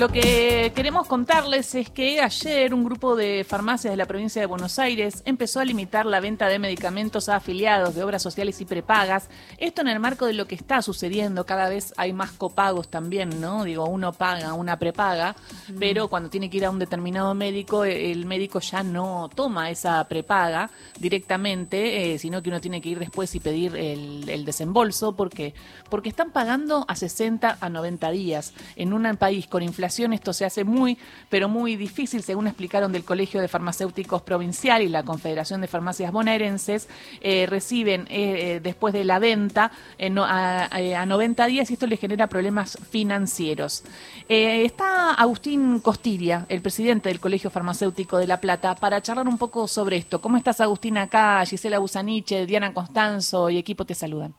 Lo que queremos contarles es que ayer un grupo de farmacias de la provincia de Buenos Aires empezó a limitar la venta de medicamentos a afiliados de obras sociales y prepagas. Esto en el marco de lo que está sucediendo. Cada vez hay más copagos también, ¿no? Digo, uno paga, una prepaga, pero cuando tiene que ir a un determinado médico, el médico ya no toma esa prepaga directamente, eh, sino que uno tiene que ir después y pedir el, el desembolso porque, porque están pagando a 60 a 90 días en un país con inflación esto se hace muy, pero muy difícil, según explicaron del Colegio de Farmacéuticos Provincial y la Confederación de Farmacias Bonaerenses, eh, reciben eh, eh, después de la venta a, 90 días y esto les genera problemas financieros. está Agustín Costiria, el presidente del Colegio Farmacéutico de La Plata, para charlar un poco sobre esto. ¿Cómo estás, Agustín, acá? Gisela Busaniche, Diana Constanzo y equipo te saludan.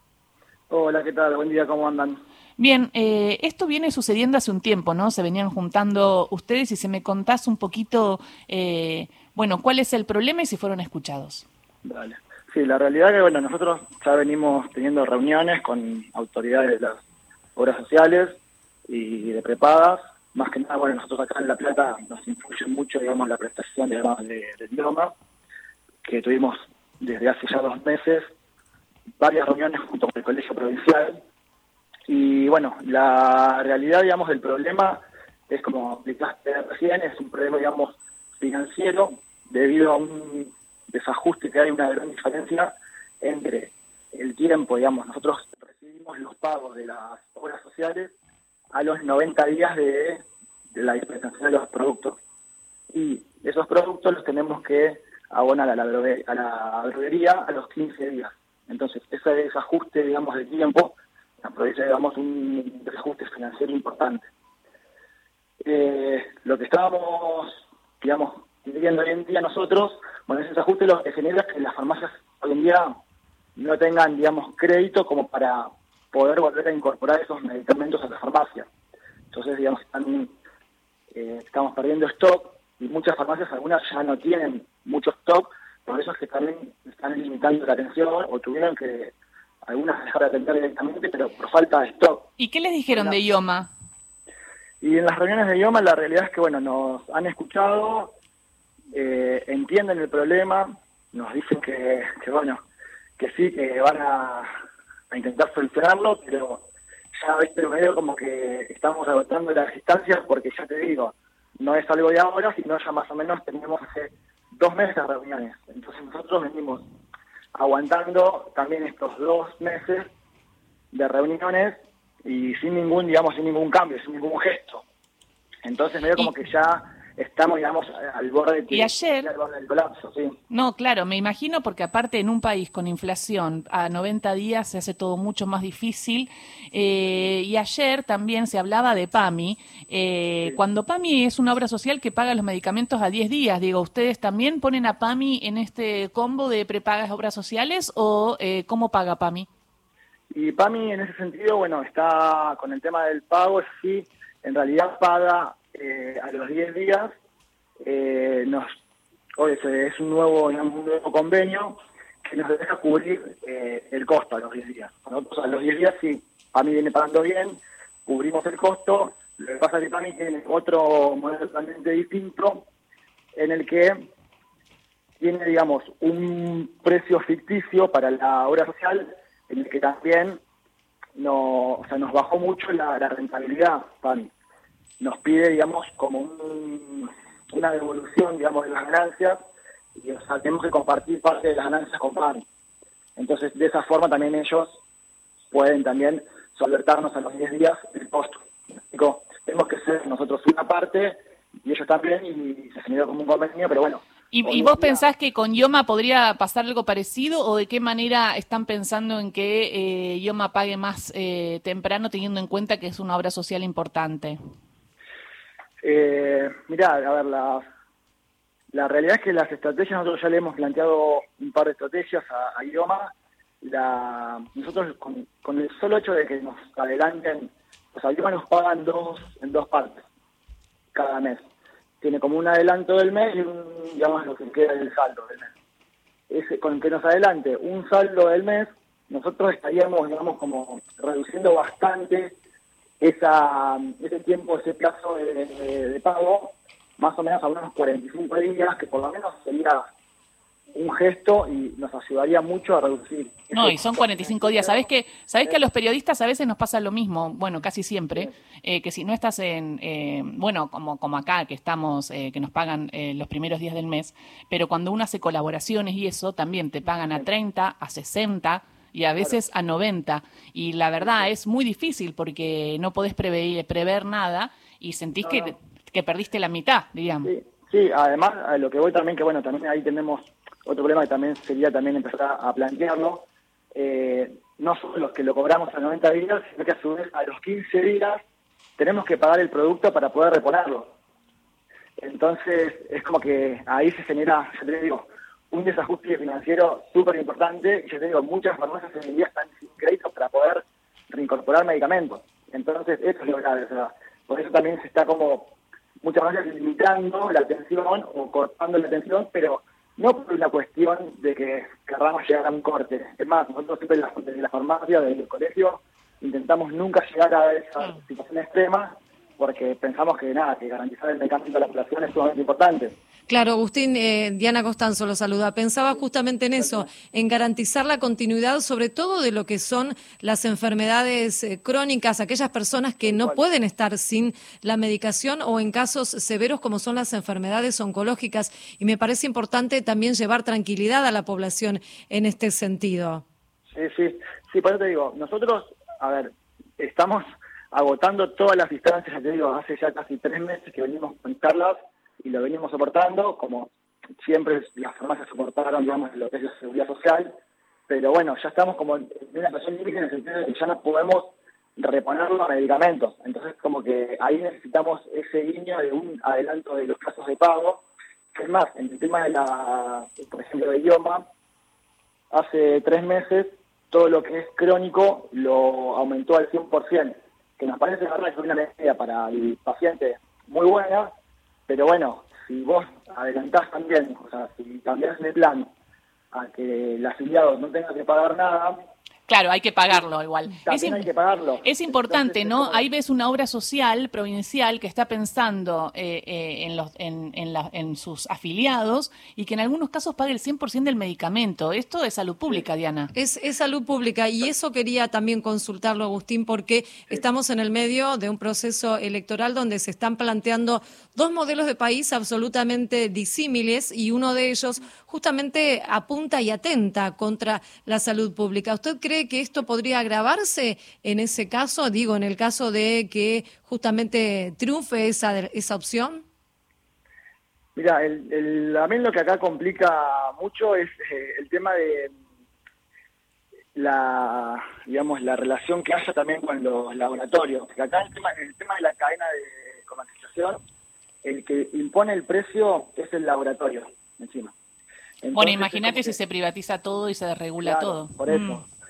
Hola, ¿qué tal? Buen día, ¿cómo andan? Bien, eh, esto viene sucediendo hace un tiempo, ¿no? Se venían juntando ustedes y si me contás un poquito, eh, bueno, cuál es el problema y si fueron escuchados. Vale. Sí, la realidad es que, bueno, nosotros ya venimos teniendo reuniones con autoridades de las obras sociales y de prepagas. Más que nada, bueno, nosotros acá en La Plata nos influye mucho, digamos, la prestación, digamos, de, del idioma, que tuvimos desde hace ya dos meses varias reuniones junto con el Colegio Provincial y bueno, la realidad, digamos, del problema es como explicaste recién, es un problema, digamos, financiero debido a un desajuste que hay, una gran diferencia entre el tiempo, digamos, nosotros recibimos los pagos de las obras sociales a los 90 días de, la dispensación de los productos. Y esos productos los tenemos que abonar a la, a la droguería a los 15 días. Entonces, ese desajuste, digamos, de tiempo produce, digamos, un desajuste financiero importante. Eh, lo que estábamos, digamos, viviendo hoy en día nosotros, bueno, ese desajuste lo que genera es que las farmacias hoy en día no tengan, digamos, crédito como para poder volver a incorporar esos medicamentos a la farmacia. Entonces, digamos, eh, estamos perdiendo stock y muchas farmacias, algunas ya no tienen mucho stock, por eso es que también están limitando la atención o tuvieron que algunas dejar de atender directamente, pero por falta de stock. ¿Y qué les dijeron de IOMA? Y en las reuniones de IOMA la realidad es que, bueno, nos han escuchado, eh, entienden el problema, nos dicen que, que, bueno, que sí, que van a, intentar solucionarlo, pero ya, viste, medio como que estamos agotando las distancias porque ya te digo, no es algo de ahora, sino ya más o menos tenemos hace dos meses de reuniones. Entonces nosotros venimos aguantando también estos dos meses de reuniones y sin ningún, digamos, sin ningún cambio, sin ningún gesto. Entonces medio como que ya estamos, digamos, al borde, y ayer, del colapso. ¿sí? No, claro, me imagino porque aparte en un país con inflación a 90 días se hace todo mucho más difícil. Eh, y ayer también se hablaba de PAMI. Eh, cuando PAMI es una obra social que paga los medicamentos a 10 días, digo, ¿ustedes también ponen a PAMI en este combo de prepagas obras sociales o eh, cómo paga PAMI? Y PAMI en ese sentido, bueno, está con el tema del pago, sí, en realidad paga eh, a los 10 días eh, nos es un nuevo, un nuevo convenio que nos deja cubrir eh, el costo a los 10 días. A los 10 días sí, a mí viene pagando bien, cubrimos el costo, lo que pasa es que para mí tiene otro modelo totalmente distinto en el que tiene, digamos, un precio ficticio para la obra social en el que también no, o sea, nos bajó mucho la, la rentabilidad, PAMI nos pide, digamos, como una devolución, digamos, de las ganancias y o sea, tenemos que compartir parte de las ganancias con PAN. Entonces, de esa forma también ellos pueden también solventarnos a los 10 días el costo. Digo, tenemos que ser nosotros una parte y ellos también y se generó como un convenio, pero bueno. ¿Y, vos pensás que con Yoma podría pasar algo parecido o de qué manera están pensando en que eh, Yoma pague más eh, temprano teniendo en cuenta que es una obra social importante? Eh, mirá, a ver, la, la realidad es que las estrategias, nosotros ya le hemos planteado un par de estrategias a, IOMA. La, nosotros, con, el solo hecho de que nos adelanten, pues a IOMA nos pagan dos, en dos partes cada mes. Tiene como un adelanto del mes y un, digamos, lo que queda del saldo del mes. Ese, con que nos adelante un saldo del mes, nosotros estaríamos, digamos, como reduciendo bastante esa, ese tiempo, ese plazo de, pago, más o menos a unos 45 días, que por lo menos sería un gesto y nos ayudaría mucho a reducir. No, y son 45 días. ¿Sabés que, ¿Sabés que a los periodistas a veces nos pasa lo mismo? Bueno, casi siempre, eh, que si no estás en, eh, bueno, como, como acá, que estamos, eh, que nos pagan los primeros días del mes, pero cuando uno hace colaboraciones y eso, también te pagan a 30, a 60 y a veces a 90. Y la verdad es muy difícil porque no podés prever, prever nada y sentís que, que perdiste la mitad, digamos. Sí, sí, además, a lo que voy también, que bueno, también ahí tenemos otro problema que también sería también empezar a, plantearlo, eh, no solo los que lo cobramos a 90 días, sino que a su vez a los 15 días tenemos que pagar el producto para poder reponerlo. Entonces es como que ahí se genera, ya te digo, un desajuste financiero súper importante y ya te digo, muchas farmacias en el día están sin crédito para poder reincorporar medicamentos. Entonces eso es lo grave, por eso también se está como muchas veces limitando la atención o cortando la atención, pero no por una cuestión de que queramos llegar a un corte. Es más, nosotros siempre en la, desde la farmacia, desde el colegio, intentamos nunca llegar a esa situación extrema porque pensamos que nada, que garantizar el medicamento de la población es sumamente importante. Claro, Agustín, eh, Diana Costanzo lo saluda. Pensaba justamente en eso, en garantizar la continuidad, sobre todo de lo que son las enfermedades eh, crónicas, aquellas personas que no pueden estar sin la medicación o en casos severos como son las enfermedades oncológicas. Y me parece importante también llevar tranquilidad a la población en este sentido. Sí, sí, sí, por eso te digo, nosotros, a ver, estamos agotando todas las distancias, te digo, hace ya casi tres meses que venimos con y lo venimos soportando, como siempre las farmacias soportaron, digamos, lo que es la seguridad social, pero bueno, ya estamos como en una situación límite en el sentido de que ya no podemos reponer los medicamentos, entonces como que ahí necesitamos ese guiño de un adelanto de los casos de pago, es más, en el tema de la, por ejemplo, de idioma, hace tres meses todo lo que es crónico lo aumentó al 100%, que nos parece verdad que es una medida para el paciente muy buena, pero bueno, si vos adelantás también, o sea, si cambiás el plan a que el afiliado no tenga que pagar nada, Claro, hay que pagarlo igual. es, hay que pagarlo. Es importante, ¿no? Ahí ves una obra social provincial que está pensando eh, eh, en, los, en, en, sus afiliados y que en algunos casos pague el 100% del medicamento. Esto es salud pública, Diana. Es, es, salud pública y eso quería también consultarlo, Agustín, porque estamos en el medio de un proceso electoral donde se están planteando dos modelos de país absolutamente disímiles y uno de ellos justamente apunta y atenta contra la salud pública. ¿Usted cree que esto podría agravarse en ese caso? Digo, en el caso de que justamente triunfe esa, esa opción. Mira, el, el, también lo que acá complica mucho es eh, el tema de la, digamos, la relación que haya también con los laboratorios. Porque acá el tema, el tema de la cadena de comercialización, el que impone el precio es el laboratorio encima. bueno, imagínate si se privatiza todo y se desregula todo. Por eso. Mm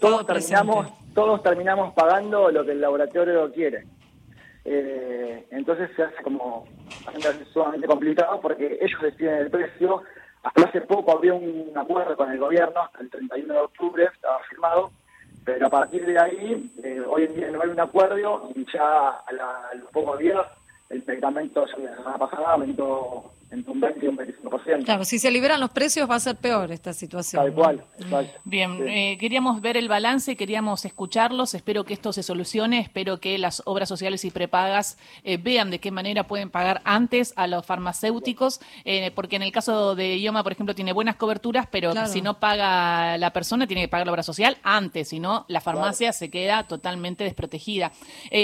todos terminamos, todos terminamos pagando lo que el laboratorio quiere. Eh, entonces se hace como sumamente complicado porque ellos deciden el precio. Hasta hace poco había un acuerdo con el gobierno, hasta el 31 de octubre estaba firmado, pero a partir de ahí, eh, hoy en día no hay un acuerdo y ya a, los pocos días el medicamento, ya la semana pasada, aumentó entre un 20 y un 25%. Claro, si se liberan los precios va a ser peor esta situación. Tal cual, Bien, eh, queríamos ver el balance, queríamos escucharlos, espero que esto se solucione, espero que las obras sociales y prepagas eh, vean de qué manera pueden pagar antes a los farmacéuticos, eh, porque en el caso de IOMA, por ejemplo, tiene buenas coberturas, pero si no paga la persona, tiene que pagar la obra social antes, si no, la farmacia se queda totalmente desprotegida.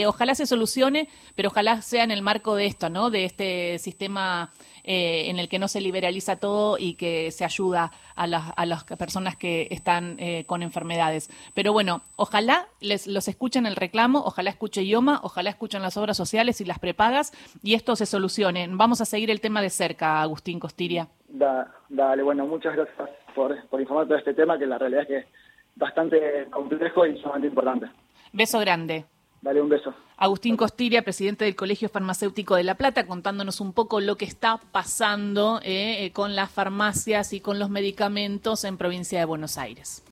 ojalá se solucione, pero ojalá sea en el marco de esto, ¿no? De este sistema eh, en el que no se liberaliza todo y que se ayuda a las, a las personas que están eh, con enfermedades. Pero bueno, ojalá les, los escuchen el reclamo, ojalá escuche IOMA, ojalá escuchen las obras sociales y las prepagas y esto se solucione. Vamos a seguir el tema de cerca, Agustín Costiria. dale, bueno, muchas gracias por, por informar todo este tema que la realidad es que es bastante complejo y sumamente importante. Beso grande. Dale un beso. Agustín Costiria, presidente del Colegio Farmacéutico de La Plata, contándonos un poco lo que está pasando eh, con las farmacias y con los medicamentos en provincia de Buenos Aires.